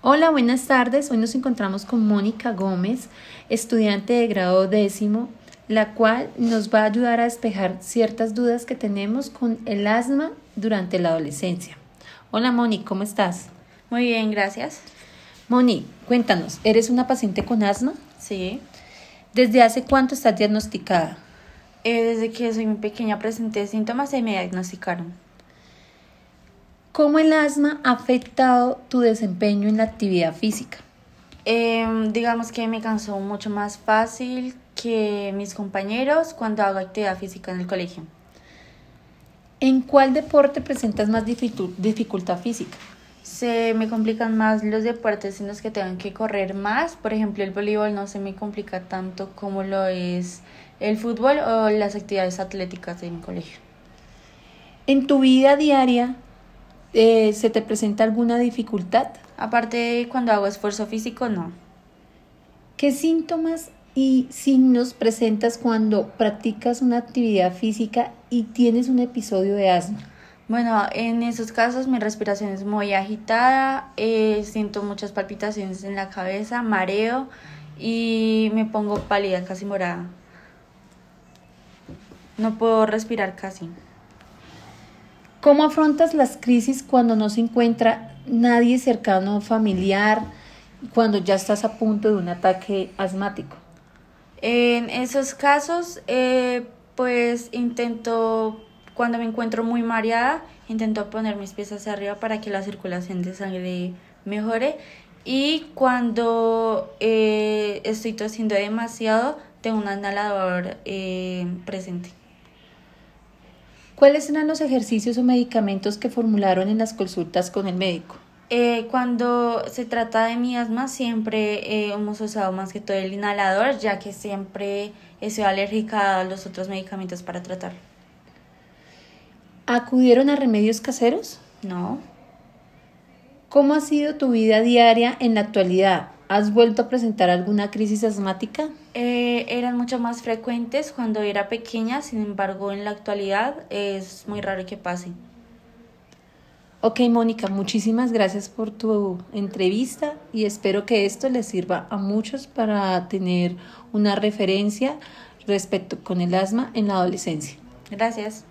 Hola, buenas tardes. Hoy nos encontramos con Mónica Gómez, estudiante de grado décimo, la cual nos va a ayudar a despejar ciertas dudas que tenemos con el asma durante la adolescencia. Hola, Mónica, ¿cómo estás? Muy bien, gracias. Moni, cuéntanos, ¿eres una paciente con asma? Sí. ¿Desde hace cuánto estás diagnosticada? Eh, desde que soy muy pequeña presenté síntomas y me diagnosticaron. ¿Cómo el asma ha afectado tu desempeño en la actividad física? Em, digamos que me canso mucho más fácil que mis compañeros cuando hago actividad física en el colegio. ¿En cuál deporte presentas más dificu- dificultad física? Se me complican más los deportes en los que tengan que correr más. Por ejemplo, el voleibol no se me complica tanto como lo es el fútbol o las actividades atléticas de mi colegio. ¿En tu vida diaria eh, se te presenta alguna dificultad? Aparte, cuando hago esfuerzo físico, no. ¿Qué síntomas y signos presentas cuando practicas una actividad física y tienes un episodio de asma? Bueno, en esos casos mi respiración es muy agitada, eh, siento muchas palpitaciones en la cabeza, mareo y me pongo pálida, casi morada. No puedo respirar casi. ¿Cómo afrontas las crisis cuando no se encuentra nadie cercano familiar, cuando ya estás a punto de un ataque asmático? En esos casos, eh, pues intento, cuando me encuentro muy mareada, intento poner mis pies hacia arriba para que la circulación de sangre mejore. Y cuando eh, estoy tosiendo demasiado, tengo un inhalador eh, presente. ¿Cuáles eran los ejercicios o medicamentos que formularon en las consultas con el médico? Eh, cuando se trata de mi asma, siempre eh, hemos usado más que todo el inhalador, ya que siempre he sido alérgica a los otros medicamentos para tratar. ¿Acudieron a remedios caseros? No. ¿Cómo ha sido tu vida diaria en la actualidad? ¿Has vuelto a presentar alguna crisis asmática? Eh, eran mucho más frecuentes cuando era pequeña, sin embargo, en la actualidad es muy raro que pase. Ok, Mónica, muchísimas gracias por tu entrevista y espero que esto les sirva a muchos para tener una referencia respecto con el asma en la adolescencia. Gracias.